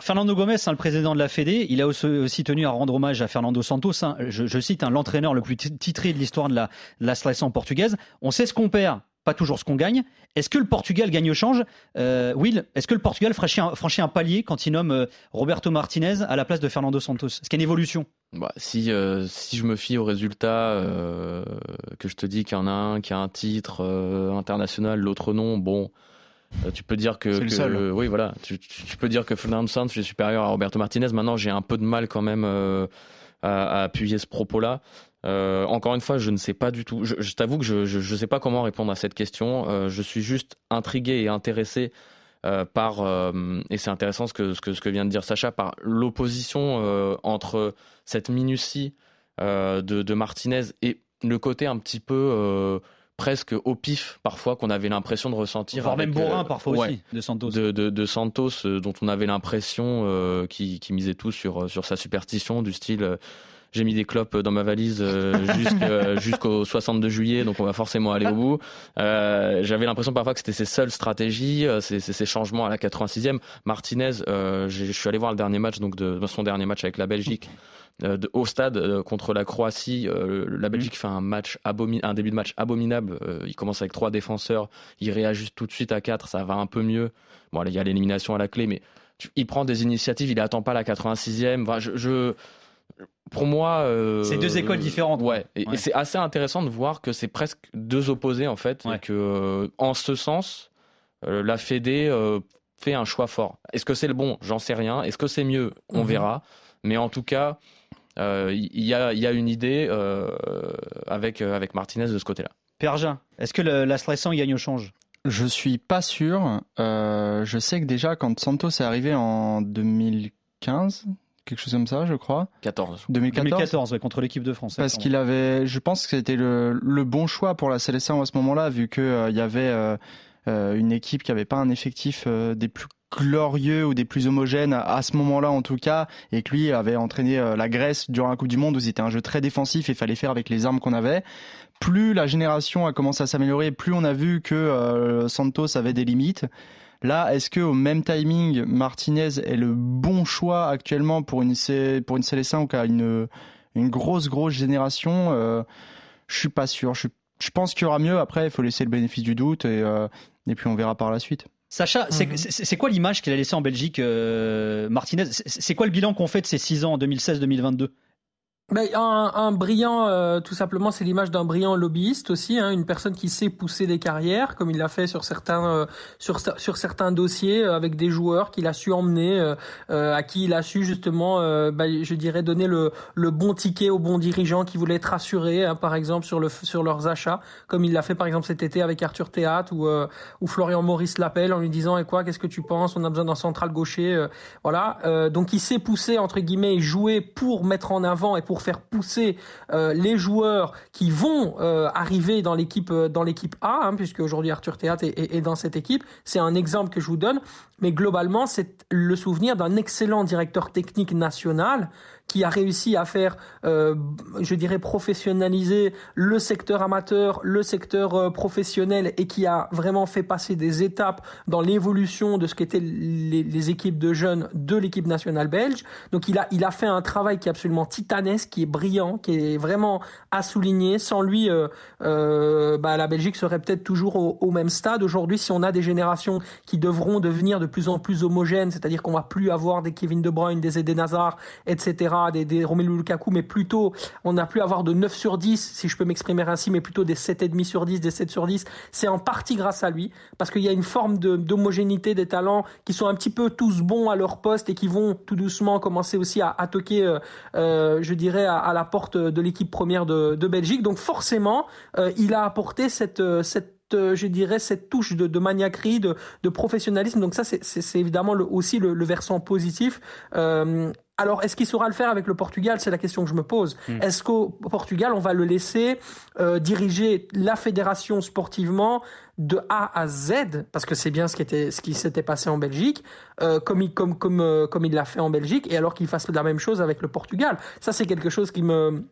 Fernando Gomez, hein, le président de la Fédé, il a aussi tenu à rendre hommage à Fernando Santos. Hein. je, cite hein, l'entraîneur le plus titré de l'histoire de la, portugaise. On sait ce qu'on perd, pas toujours ce qu'on gagne. Est-ce que le Portugal gagne au change? Euh, Will, est-ce que le Portugal franchit un, palier quand il nomme euh, Roberto Martinez à la place de Fernando Santos? Est-ce qu'il y a une évolution? Bah, si, euh, si je me fie aux résultats, que je te dis qu'il y en a un qui a un titre international, l'autre non, bon, tu peux dire que, oui voilà, tu, peux dire que Fernando Santos est supérieur à Roberto Martinez. Maintenant, j'ai un peu de mal quand même à, appuyer ce propos-là. Euh, encore une fois, je ne sais pas du tout. Je, t'avoue que je ne sais pas comment répondre à cette question. Euh, je suis juste intrigué et intéressé euh, par, et c'est intéressant ce que, ce, que, ce que vient de dire Sacha, par l'opposition entre cette minutie de, de, Martinez et le côté un petit peu presque au pif parfois qu'on avait l'impression de ressentir. Voire même Borin parfois aussi de Santos. De, de, de Santos dont on avait l'impression qui, qui misait tout sur, sur sa superstition du style j'ai mis des clopes dans ma valise euh, jusqu'au 62 juillet, donc on va forcément aller au bout. Euh, j'avais l'impression parfois que c'était ses seules stratégies, euh, ses, ses, changements à la 86e. Martinez, je suis allé voir le dernier match, donc de, son dernier match avec la Belgique. De, au stade contre la Croatie, la Belgique fait un match un début de match abominable. il commence avec trois défenseurs, il réajuste tout de suite à quatre, ça va un peu mieux. Bon, il y a l'élimination à la clé, mais il prend des initiatives, il attend pas la 86e. Enfin, je, je pour moi, euh, c'est deux écoles différentes. Ouais, et, c'est assez intéressant de voir que c'est presque deux opposés en fait, et que euh, en ce sens, euh, la Fédé fait un choix fort. Est-ce que c'est le bon? J'en sais rien. Est-ce que c'est mieux? On mhm. verra. Mais en tout cas, il y, a, une idée avec avec Martinez de ce côté-là. Pergin, est-ce que la Stressant gagne au change? Je suis pas sûr. je sais que déjà quand Santos est arrivé en 2015, quelque chose comme ça, je crois. 14. 2014, 2014 contre l'équipe de France. Parce qu'il avait, je pense que c'était le, le, bon choix pour la sélection à ce moment-là, vu qu'il euh, il y avait euh, euh, une équipe qui n'avait pas un effectif des plus glorieux ou des plus homogènes à, ce moment-là en tout cas, et que lui avait entraîné la Grèce durant la Coupe du Monde où c'était un jeu très défensif et il fallait faire avec les armes qu'on avait. Plus la génération a commencé à s'améliorer, plus on a vu que Santos avait des limites. Là, est-ce que au même timing, Martinez est le bon choix actuellement pour une pour une sélection qui a une une grosse grosse génération euh, Je suis pas sûr. Je, pense qu'il y aura mieux. Après, il faut laisser le bénéfice du doute et euh, et puis on verra par la suite. Sacha, c'est mhm. quoi l'image qu'il a laissée en Belgique, euh, Martinez? C'est quoi le bilan qu'on fait de ces six ans en 2016-2022 un, un, brillant, euh, tout simplement, c'est l'image d'un brillant lobbyiste aussi, hein, une personne qui sait pousser des carrières, comme il l'a fait sur certains euh, sur sur certains dossiers euh, avec des joueurs qu'il a su emmener, à qui il a su justement, bah, je dirais, donner le le bon ticket aux bons dirigeants qui voulaient être rassurés, hein, par exemple sur le sur leurs achats, comme il l'a fait par exemple cet été avec Arthur Théâtre ou ou Florian Maurice l'appelle en lui disant et eh quoi, qu'est-ce que tu penses, on a besoin d'un central gaucher, voilà. donc il sait pousser entre guillemets et jouer pour mettre en avant et pour pour faire pousser euh, les joueurs qui vont euh, arriver dans l'équipe euh, dans l'équipe A, hein, puisque aujourd'hui Arthur Théâtre est, est, dans cette équipe. C'est un exemple que je vous donne, mais globalement c'est le souvenir d'un excellent directeur technique national qui a réussi à faire, euh, je dirais, professionnaliser le secteur amateur, le secteur euh, professionnel et qui a vraiment fait passer des étapes dans l'évolution de ce qu'étaient les, équipes de jeunes de l'équipe nationale belge. Donc il a, il a fait un travail qui est absolument titanesque, qui est brillant, qui est vraiment à souligner. Sans lui, euh, euh bah, la Belgique serait peut-être toujours au, au, même stade. Aujourd'hui, si on a des générations qui devront devenir de plus en plus homogènes, c'est-à-dire qu'on va plus avoir des Kevin De Bruyne, des Eden Hazard, etc., des, des Romelu Lukaku, mais plutôt, on n'a plus avoir de 9 sur 10, si je peux m'exprimer ainsi, mais plutôt des 7,5 sur 10, des 7 sur 10. C'est en partie grâce à lui, parce qu'il y a une forme d'homogénéité des talents qui sont un petit peu tous bons à leur poste et qui vont tout doucement commencer aussi à, à toquer, euh, euh je dirais, à, la porte de l'équipe première de, Belgique. Donc forcément, euh, il a apporté cette, cette je dirais, cette touche de, de maniaquerie, de, professionnalisme. Donc ça, c'est évidemment aussi le, versant positif. Alors, est-ce qu'il saura le faire avec le Portugal? C'est la question que je me pose. Hmm. Est-ce qu'au Portugal, on va le laisser euh, diriger la fédération sportivement de A à Z? Parce que c'est bien ce qui était, ce qui s'était passé en Belgique, euh, comme il, comme comme euh, comme il l'a fait en Belgique, et alors qu'il fasse la même chose avec le Portugal. Ça, c'est quelque chose qui me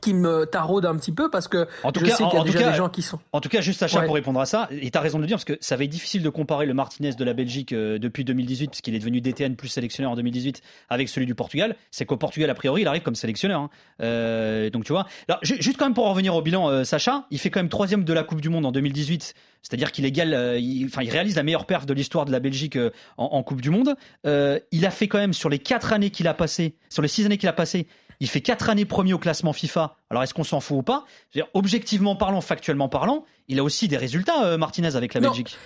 qui me taraude un petit peu parce que en tout je cas, sais qu'il y a déjà cas, des gens qui sont. En tout cas, juste Sacha pour répondre à ça, et tu as raison de le dire parce que ça va être difficile de comparer le Martinez de la Belgique euh, depuis 2018 puisqu'il est devenu DTN plus sélectionneur en 2018 avec celui du Portugal. C'est qu'au Portugal a priori il arrive comme sélectionneur. Hein. Euh, donc tu vois. Alors juste quand même pour en revenir au bilan, euh, Sacha, il fait quand même troisième de la Coupe du Monde en 2018. C'est-à-dire qu'il égale, il, enfin, il réalise la meilleure perf de l'histoire de la Belgique en, en, Coupe du Monde. il a fait quand même sur les quatre années qu'il a passé, sur les six années qu'il a passé, il fait quatre années premier au classement FIFA. Alors est-ce qu'on s'en fout ou pas? Objectivement parlant, factuellement parlant, il a aussi des résultats, euh, Martinez, avec la Belgique.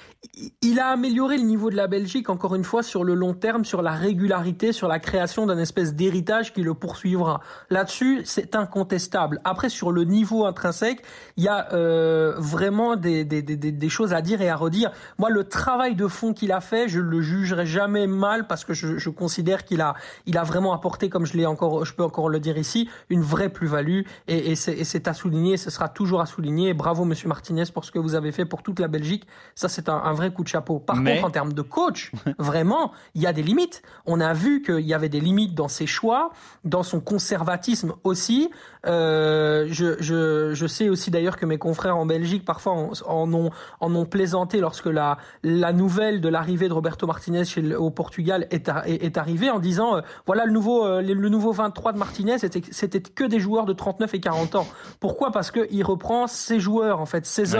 Il a amélioré le niveau de la Belgique, encore une fois, sur le long terme, sur la régularité, sur la création d'un espèce d'héritage qui le poursuivra. Là-dessus, c'est incontestable. Après, sur le niveau intrinsèque, il y a euh, vraiment des, des, des, des, choses à dire et à redire. Moi, le travail de fond qu'il a fait, je le jugerai jamais mal parce que je, je considère qu'il a, il a vraiment apporté, comme je l'ai encore, je peux encore le dire ici, une vraie plus-value et, et c'est à souligner, ce sera toujours à souligner. Bravo, Monsieur Martinez pour ce que vous avez fait pour toute la Belgique. Ça, c'est un, vrai coup de chapeau. Par contre, en termes de coach, vraiment, il y a des limites. On a vu qu'il y avait des limites dans ses choix, dans son conservatisme aussi. Euh, je, je, je, sais aussi d'ailleurs que mes confrères en Belgique parfois en, ont, en ont plaisanté lorsque la, la nouvelle de l'arrivée de Roberto Martinez chez, au Portugal est, est, arrivée en disant euh, voilà le nouveau, euh, le, nouveau 23 de Martinez, c'était que des joueurs de 39 et 40 ans. Pourquoi? Parce qu'il reprend ses joueurs, en fait, ses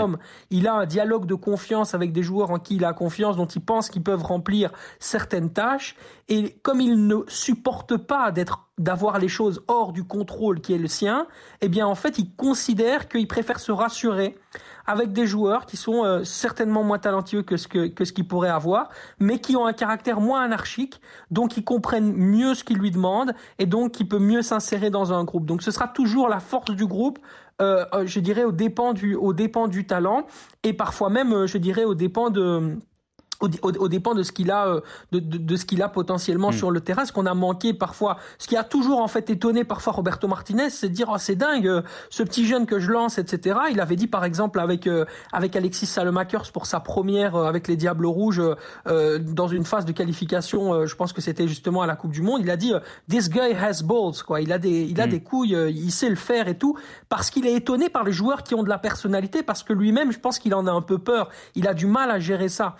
Il a un dialogue de confiance avec des joueurs en qui il a confiance, dont il pense qu'ils peuvent remplir certaines tâches. Et comme il ne supporte pas d'être d'avoir les choses hors du contrôle qui est le sien, eh bien en fait il considère qu'il préfère se rassurer avec des joueurs qui sont euh, certainement moins talentueux que ce que, que ce qu'il pourrait avoir, mais qui ont un caractère moins anarchique, donc qui comprennent mieux ce qu'il lui demande et donc qui peut mieux s'insérer dans un groupe. Donc ce sera toujours la force du groupe, je dirais au dépend du au dépend du talent et parfois même euh, je dirais au dépend de au, au, dépend de ce qu'il a euh, de, de, de, ce qu'il a potentiellement hmm. sur le terrain. Ce qu'on a manqué parfois ce qui a toujours en fait étonné parfois Roberto Martinez c'est de dire oh, c'est dingue euh, ce petit jeune que je lance etc il avait dit par exemple avec euh, avec Alexis Salemakers pour sa première avec les Diables Rouges euh, dans une phase de qualification je pense que c'était justement à la Coupe du Monde il a dit this guy has balls quoi. Il a des il a hmm. des couilles il sait le faire et tout parce qu'il est étonné par les joueurs qui ont de la personnalité parce que lui-même je pense qu'il en a un peu peur. Il a du mal à gérer ça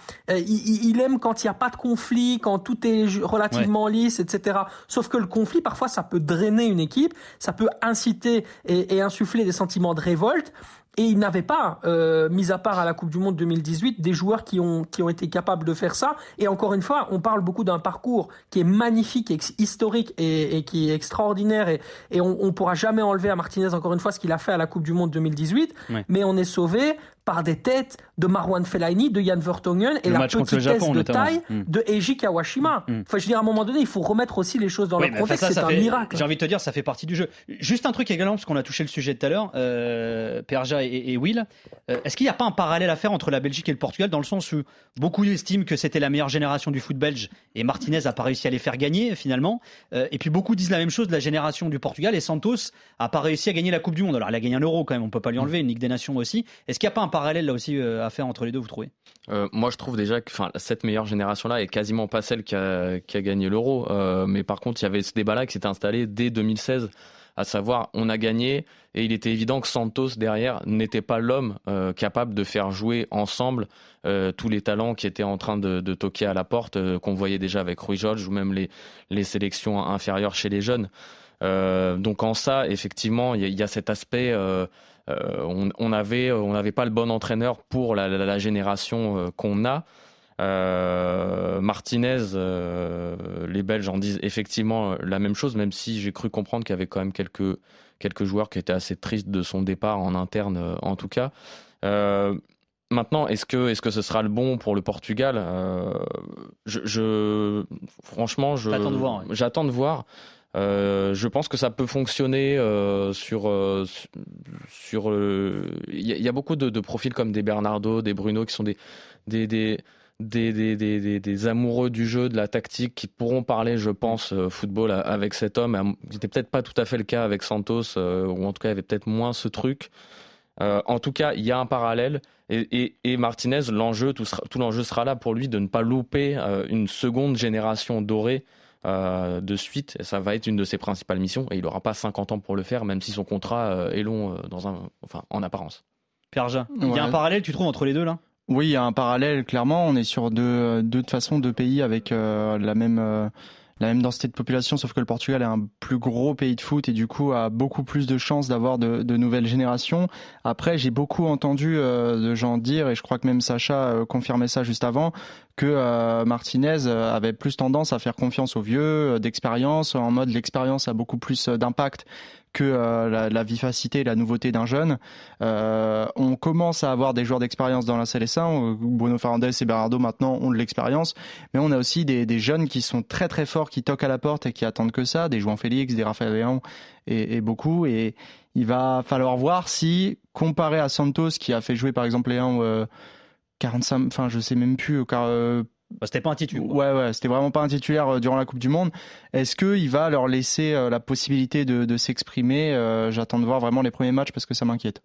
il, aime quand il n'y a pas de conflit, quand tout est relativement lisse, etc. Sauf que le conflit, parfois, ça peut drainer une équipe, ça peut inciter et insuffler des sentiments de révolte. Et il n'avait pas, euh, mis à part à la Coupe du Monde 2018, des joueurs qui ont, qui ont été capables de faire ça. Et encore une fois, on parle beaucoup d'un parcours qui est magnifique, historique et, et, qui est extraordinaire. Et, et on ne pourra jamais enlever à Martinez, encore une fois, ce qu'il a fait à la Coupe du Monde 2018. Mais on est sauvé par des têtes de Marwan Fellaini, de Jan Vertonghen et la petitesse Japon, de taille hmm. de Eiji Kawashima. Hmm. Enfin, je veux dire, à un moment donné, il faut remettre aussi les choses dans leur contexte. C'est un miracle. J'ai envie de te dire, ça fait partie du jeu. Juste un truc également, parce qu'on a touché le sujet tout à l'heure, euh, Perja et, Will. Euh, est-ce qu'il n'y a pas un parallèle à faire entre la Belgique et le Portugal dans le sens où beaucoup estiment que c'était la meilleure génération du foot belge et Martinez n'a pas réussi à les faire gagner finalement. Euh, et puis beaucoup disent la même chose de la génération du Portugal et Santos n'a pas réussi à gagner la Coupe du Monde. Alors, il a gagné un euro quand même, on peut pas lui enlever, une Ligue des Nations aussi. Est-ce qu'il n'y a pas un parallèle là aussi euh, à faire entre les deux, vous trouvez? Euh, Moi, je trouve déjà que cette meilleure génération-là est quasiment pas celle qui a, gagné l'euro. Euh, mais par contre, il y avait ce débat-là qui s'était installé dès 2016 à savoir on a gagné et il était évident que Santos derrière n'était pas l'homme capable de faire jouer ensemble tous les talents qui étaient en train de, toquer à la porte qu'on voyait déjà avec Rui George ou même les sélections inférieures chez les jeunes. Donc en ça effectivement il y, y, a cet aspect euh, on, on avait on n'avait pas le bon entraîneur pour la, génération euh, qu'on a. Euh, Martinez, les Belges en disent effectivement la même chose, même si j'ai cru comprendre qu'il y avait quand même quelques, quelques joueurs qui étaient assez tristes de son départ en interne, en tout cas. maintenant, est-ce que, est-ce que ce sera le bon pour le Portugal? Je, je, Franchement, j'attends de voir. Euh, je pense que ça peut fonctionner euh, sur euh. Il y, a beaucoup de, profils comme des Bernardo, des Bruno qui sont des amoureux du jeu, de la tactique, qui pourront parler, je pense, football avec cet homme. C'était peut-être pas tout à fait le cas avec Santos, ou en tout cas, il y avait peut-être moins ce truc. en tout cas, il y a un parallèle. Et, Martinez, l'enjeu, tout l'enjeu sera là pour lui de ne pas louper une seconde génération dorée de suite. Et ça va être une de ses principales missions et il n'aura pas 50 ans pour le faire, même si son contrat est long dans un, enfin, en apparence. Pierre il y a un parallèle, tu trouves, entre les deux là? Oui, il y a un parallèle, clairement. On est sur deux, deux de façon deux pays avec la même la même densité de population, sauf que le Portugal est un plus gros pays de foot et du coup a beaucoup plus de chances d'avoir de, de, nouvelles générations. Après, j'ai beaucoup entendu euh, de gens dire, et je crois que même Sacha euh, confirmait ça juste avant, que euh, Martinez avait plus tendance à faire confiance aux vieux, d'expérience, en mode l'expérience a beaucoup plus d'impact que euh, la, vivacité et la nouveauté d'un jeune. Euh, on commence à avoir des joueurs d'expérience dans la CLS1. Bruno Fernandes et Bernardo maintenant ont de l'expérience, mais on a aussi des, jeunes qui sont très très forts, qui toquent à la porte et qui attendent que ça, des João Félix, des Rafael Léon et, beaucoup. Et il va falloir voir si, comparé à Santos qui a fait jouer par exemple Léon euh, 45, enfin je sais même plus, car euh, c'était pas un titulaire. Ouais, ouais, c'était vraiment pas un titulaire euh, durant la Coupe du Monde. Est-ce qu'il va leur laisser euh, la possibilité de, de s'exprimer? J'attends de voir vraiment les premiers matchs parce que ça m'inquiète.